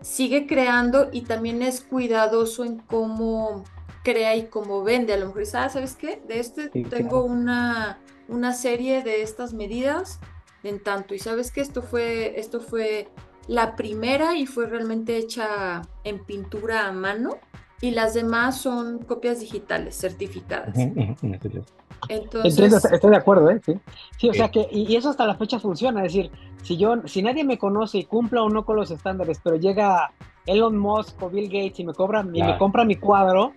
sigue creando y también es cuidadoso en cómo crea y cómo vende. A lo mejor ah, ¿sabes qué? De este tengo una, una serie de estas medidas en tanto. Y sabes que esto fue, esto fue la primera y fue realmente hecha en pintura a mano. Y las demás son copias digitales certificadas. Entonces... estoy de acuerdo, ¿eh? Sí, sí o sea que, y, eso hasta la fecha funciona, es decir, si yo, si nadie me conoce y cumpla o no con los estándares, pero llega Elon Musk o Bill Gates y me cobra, y me compra mi cuadro,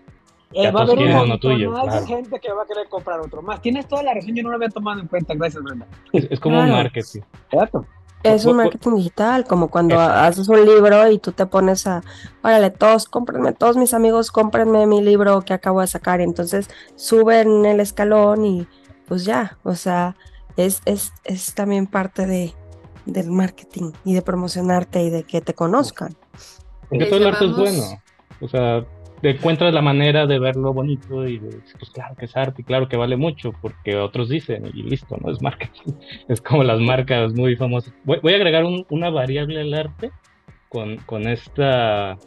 eh, va a haber tuyo, más gente que va a querer comprar otro más. Tienes toda la razón, yo no lo había tomado en cuenta, gracias Brenda. Es, como un marketing. Exacto. Es un marketing digital, como cuando haces un libro y tú te pones a, órale, todos, cómprenme, todos mis amigos, cómprenme mi libro que acabo de sacar. Y entonces suben el escalón y pues ya, o sea, es, es, es también parte de, del marketing y de promocionarte y de que te conozcan. Porque todo el arte es bueno. O sea, encuentras la manera de verlo bonito y de, pues claro que es arte y claro que vale mucho porque otros dicen y listo, no es marketing. Es como las marcas muy famosas. Voy, a agregar una variable al arte con, con, esta,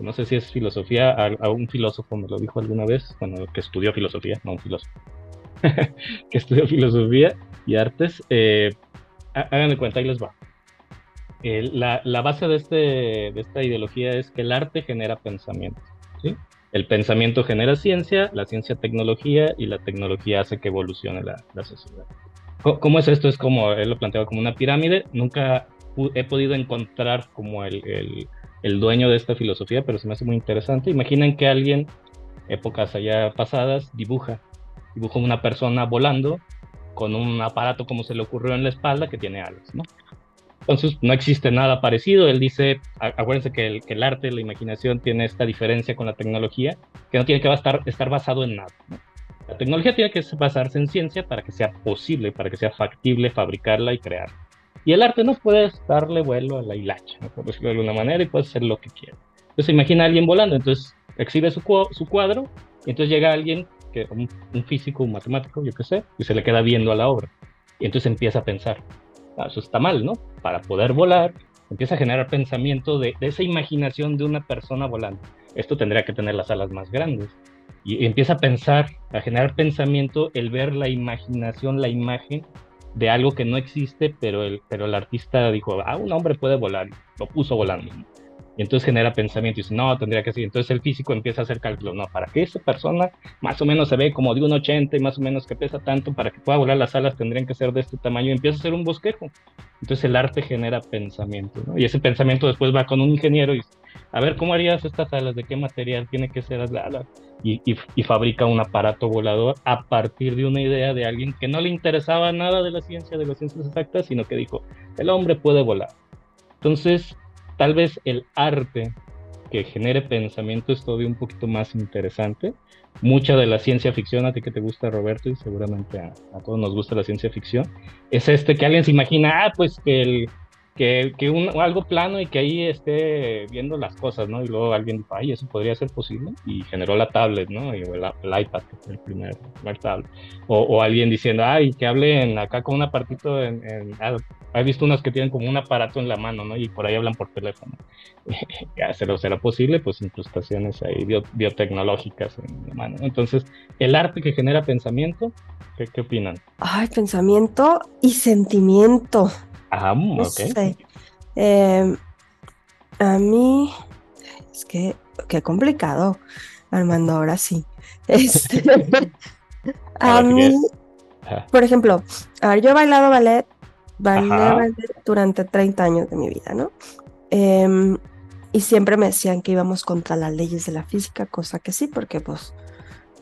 no sé si es filosofía, a, un filósofo me lo dijo alguna vez, bueno, que estudió filosofía, no un filósofo, que estudió filosofía y artes. Eh, háganme cuenta, ahí les va. la, la, base de, este, de esta ideología es que el arte genera pensamiento. El pensamiento genera ciencia, la ciencia tecnología y la tecnología hace que evolucione la, sociedad. ¿Cómo es esto? Es como él lo planteaba como una pirámide. Nunca he podido encontrar como el, el, dueño de esta filosofía, pero se me hace muy interesante. Imaginen que alguien, épocas allá pasadas, dibuja, dibuja una persona volando con un aparato como se le ocurrió en la espalda que tiene alas, ¿no? Entonces no existe nada parecido. Él dice, acuérdense que el, arte, la imaginación tiene esta diferencia con la tecnología, que no tiene que estar, basado en nada. La tecnología tiene que basarse en ciencia para que sea posible, para que sea factible fabricarla y crearla. Y el arte no puede darle vuelo a la hilacha, ¿no? por decirlo de alguna manera, y puede hacer lo que quiera. Entonces imagina a alguien volando, entonces exhibe su, cuadro, y entonces llega alguien, que, un, un físico, un matemático, yo qué sé, y se le queda viendo a la obra. Y entonces empieza a pensar, eso está mal, ¿no? Para poder volar, empieza a generar pensamiento de, esa imaginación de una persona volando. Esto tendría que tener las alas más grandes. Y, empieza a pensar, a generar pensamiento, el ver la imaginación, la imagen de algo que no existe, pero el, pero el artista dijo, ah, un hombre puede volar, lo puso volando. Y entonces genera pensamiento y dice, no, tendría que ser. Entonces el físico empieza a hacer cálculos, no, para que esa persona más o menos se ve como de un 80 y más o menos que pesa tanto, para que pueda volar las alas tendrían que ser de este tamaño y empieza a hacer un bosquejo. Entonces el arte genera pensamiento, ¿no? Y ese pensamiento después va con un ingeniero y dice, a ver, ¿cómo harías estas alas? ¿De qué material tiene que ser las alas? Y, y, fabrica un aparato volador a partir de una idea de alguien que no le interesaba nada de la ciencia, de las ciencias exactas, sino que dijo, el hombre puede volar. Entonces, tal vez el arte que genere pensamiento es todavía un poquito más interesante. Mucha de la ciencia ficción, a ti que te gusta Roberto y seguramente a, todos nos gusta la ciencia ficción, es este que alguien se imagina, ah, pues que el, que, que un, algo plano y que ahí esté viendo las cosas, ¿no? Y luego alguien dijo, ay, eso podría ser posible, y generó la tablet, ¿no? Y, el, iPad, que fue el primer, tablet. O, alguien diciendo, ay, que hablen acá con un apartito en... en ah, he visto unos que tienen como un aparato en la mano, ¿no? Y por ahí hablan por teléfono. ¿será, ¿Será posible? Pues incrustaciones ahí biotecnológicas en la mano. Entonces, el arte que genera pensamiento, ¿qué, ¿qué opinan? Ay, pensamiento y sentimiento. Ah, mm, ok. Em, a mí, es que, qué complicado, Armando, ahora sí. Este, a mí, por ejemplo, a ver, yo he bailado ballet, bailé durante 30 años de mi vida, ¿no? Em, y siempre me decían que íbamos contra las leyes de la física, cosa que sí, porque pues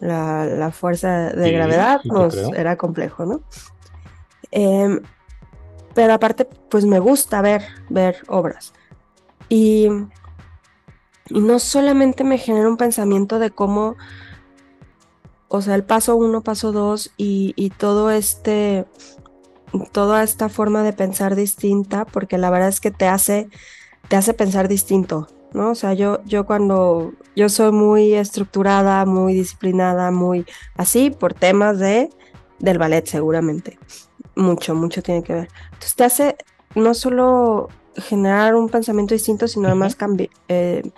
la, fuerza de gravedad pues, era complejo, ¿no? Em, pero aparte, pues me gusta ver, ver obras. Y, y no solamente me genera un pensamiento de cómo, o sea, el paso uno, paso dos y, y todo este, toda esta forma de pensar distinta, porque la verdad es que te hace, te hace pensar distinto, ¿no? O sea, yo, yo cuando, yo soy muy estructurada, muy disciplinada, muy así, por temas de, del ballet seguramente. Mucho, mucho tiene que ver. Entonces te hace no solo generar un pensamiento distinto, sino además cambiar, eh,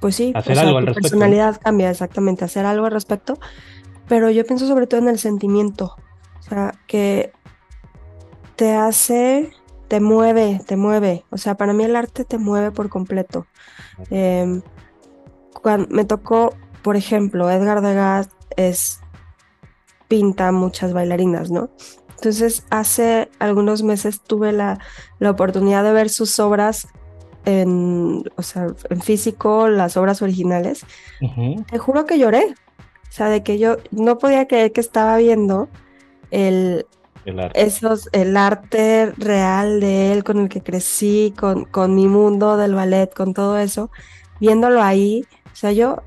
pues sí, hacer algo tu personalidad cambia exactamente, hacer algo al respecto, pero yo pienso sobre todo en el sentimiento, o sea, que te hace te mueve, te mueve. O sea, para mí el arte te mueve por completo. Em, cuando me tocó, por ejemplo, Edgar Degas es pinta muchas bailarinas, ¿no? Entonces, hace algunos meses tuve la, la oportunidad de ver sus obras en, o sea, en físico, las obras originales. Te juro que lloré. O sea, de que yo no podía creer que estaba viendo el, el arte. Esos, el arte real de él con el que crecí, con, con mi mundo del ballet, con todo eso, viéndolo ahí, o sea, yo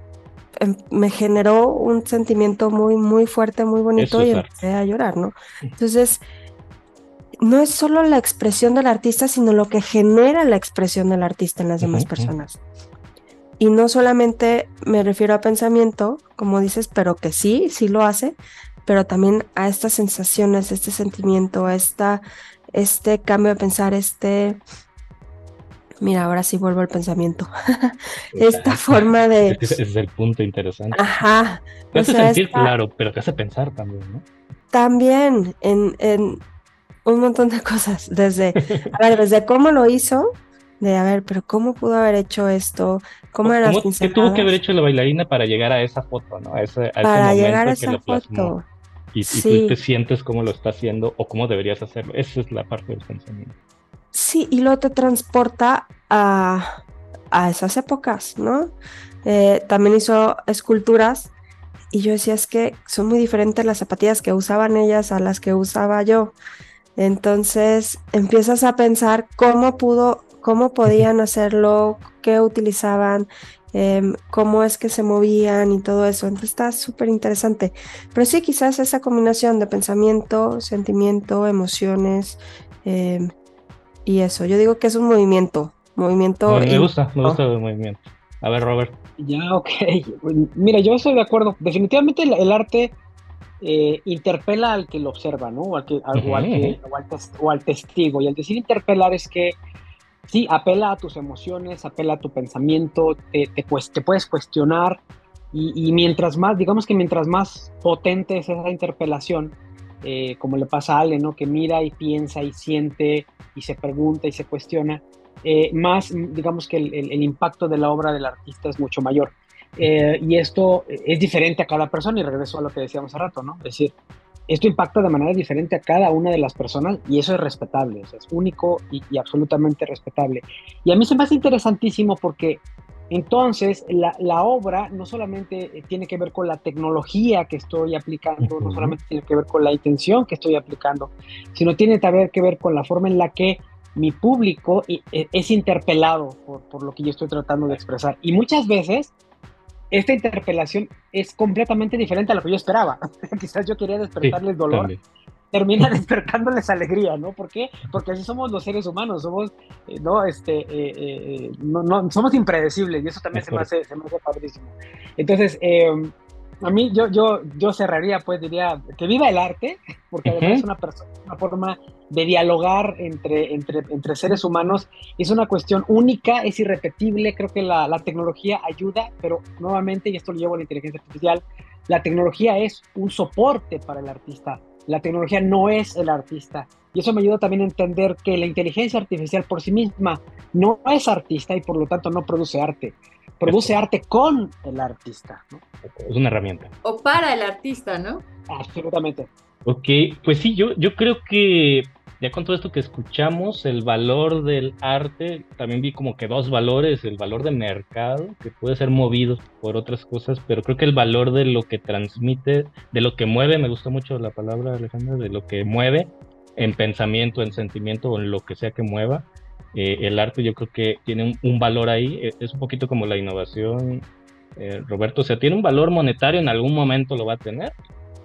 me generó un sentimiento muy, muy fuerte, muy bonito y empecé a llorar, ¿no? Entonces, no es solo la expresión del artista, sino lo que genera la expresión del artista en las demás personas. Y no solamente me refiero a pensamiento, como dices, pero que sí, sí lo hace, pero también a estas sensaciones, este sentimiento, a esta, este cambio de pensar, este... Mira, ahora sí vuelvo al pensamiento. esta forma de... Ese es el punto interesante. Ajá. Te hace sentir claro, pero te hace pensar también, ¿no? También en, en un montón de cosas. Desde, a ver, desde cómo lo hizo, de a ver, pero cómo pudo haber hecho esto, cómo eran las ¿Qué tuvo que haber hecho la bailarina para llegar a esa foto, ¿no? A ese, para llegar a esa foto y, tú te sientes cómo lo está haciendo o cómo deberías hacerlo. Esa es la parte del pensamiento. Sí, y luego te transporta a, a esas épocas, ¿no? Eh, también hizo esculturas y yo decía, es que son muy diferentes las zapatillas que usaban ellas a las que usaba yo. Entonces empiezas a pensar cómo pudo, cómo podían hacerlo, qué utilizaban, Em, cómo es que se movían y todo eso. Entonces está súper interesante. Pero sí, quizás esa combinación de pensamiento, sentimiento, emociones em, y eso. Yo digo que es un movimiento. Movimiento. me gusta, me gusta el movimiento. A ver, Robert. Ya, ok. Mira, yo estoy de acuerdo. Definitivamente el, arte eh, interpela al que lo observa, ¿no? O al, que, o al testigo. Y al decir interpelar es que sí, apela a tus emociones, apela a tu pensamiento, te, pues, te puedes cuestionar y, mientras más, digamos que mientras más potente es esa interpelación, eh, como le pasa a Ale, ¿no? Que mira y piensa y siente y se pregunta y se cuestiona, eh, más, digamos que el, impacto de la obra del artista es mucho mayor. Eh, y esto es diferente a cada persona y regreso a lo que decíamos hace rato, ¿no? Es decir, esto impacta de manera diferente a cada una de las personas y eso es respetable, es único y, absolutamente respetable. Y a mí se me hace interesantísimo porque entonces la, obra no solamente eh, tiene que ver con la tecnología que estoy aplicando, no solamente tiene que ver con la intención que estoy aplicando, sino tiene también que ver con la forma en la que mi público eh, es interpelado por, por lo que yo estoy tratando de expresar. Y muchas veces esta interpelación es completamente diferente a lo que yo esperaba. Quizás yo quería despertarles dolor. Termina despertándoles alegría, ¿no? ¿Por qué? Porque así somos los seres humanos, somos, eh, ¿no? Este, eh, eh, no, somos impredecibles y eso también se me, hace, se me hace padrísimo. Entonces, em, a mí yo, yo, yo cerraría, pues diría que viva el arte, porque además es una, una forma de dialogar entre, entre, entre seres humanos. Es una cuestión única, es irrepetible, creo que la, la, tecnología ayuda, pero nuevamente, y esto lo llevo a la inteligencia artificial, la tecnología es un soporte para el artista, La tecnología no es el artista. Y eso me ayuda también a entender que la inteligencia artificial por sí misma no es artista y por lo tanto no produce arte. Produce arte con el artista. Es una herramienta. O para el artista, ¿no? Absolutamente. Ok, pues sí, yo, yo creo que ya con todo esto que escuchamos, el valor del arte, también vi como que dos valores, el valor de mercado, que puede ser movido por otras cosas, pero creo que el valor de lo que transmite, de lo que mueve, me gustó mucho la palabra Alejandra, de lo que mueve en pensamiento, en sentimiento o en lo que sea que mueva, eh, el arte yo creo que tiene un, valor ahí, e, es un poquito como la innovación, eh, Roberto, o sea, tiene un valor monetario, en algún momento lo va a tener,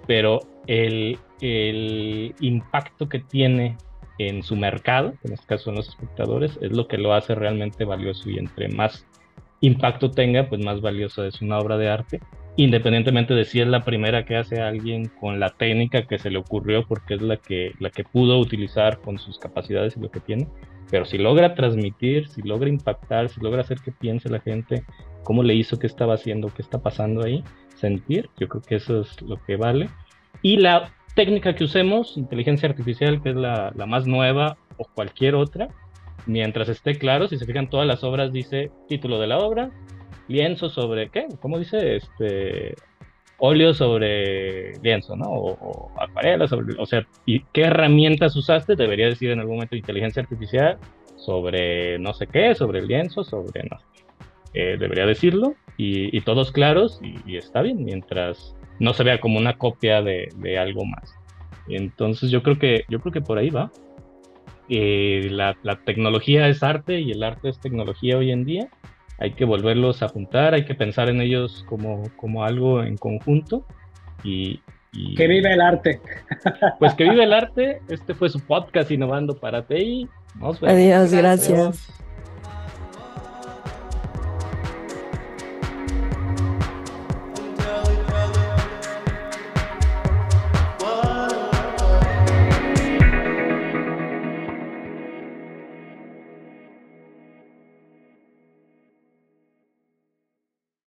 pero el, el impacto que tiene en su mercado, en este caso en los espectadores, es lo que lo hace realmente valioso y entre más impacto tenga, pues más valioso es una obra de arte, independientemente de si es la primera que hace alguien con la técnica que se le ocurrió, porque es la que, la que pudo utilizar con sus capacidades y lo que tiene, pero si logra transmitir, si logra impactar, si logra hacer que piense la gente cómo le hizo, qué estaba haciendo, qué está pasando ahí, sentir, yo creo que eso es lo que vale. Y la técnica que usemos, inteligencia artificial, que es la, más nueva, o cualquier otra, mientras esté claro, si se fijan todas las obras, dice título de la obra, lienzo sobre, ¿qué? ¿Cómo dice? Este, óleo sobre lienzo, ¿no? O, acuarela sobre, o sea, ¿y qué herramientas usaste? Debería decir en algún momento inteligencia artificial sobre no sé qué, sobre el lienzo, sobre no eh, debería decirlo y, todos claros y, está bien mientras no se vea como una copia de, algo más. Entonces yo creo que, yo creo que por ahí va. Eh, la, tecnología es arte y el arte es tecnología hoy en día. Hay que volverlos a juntar, hay que pensar en ellos como, como algo en conjunto. Y, que vive el arte. Pues que vive el arte. Este fue su podcast Innovando para TI. Adiós, gracias.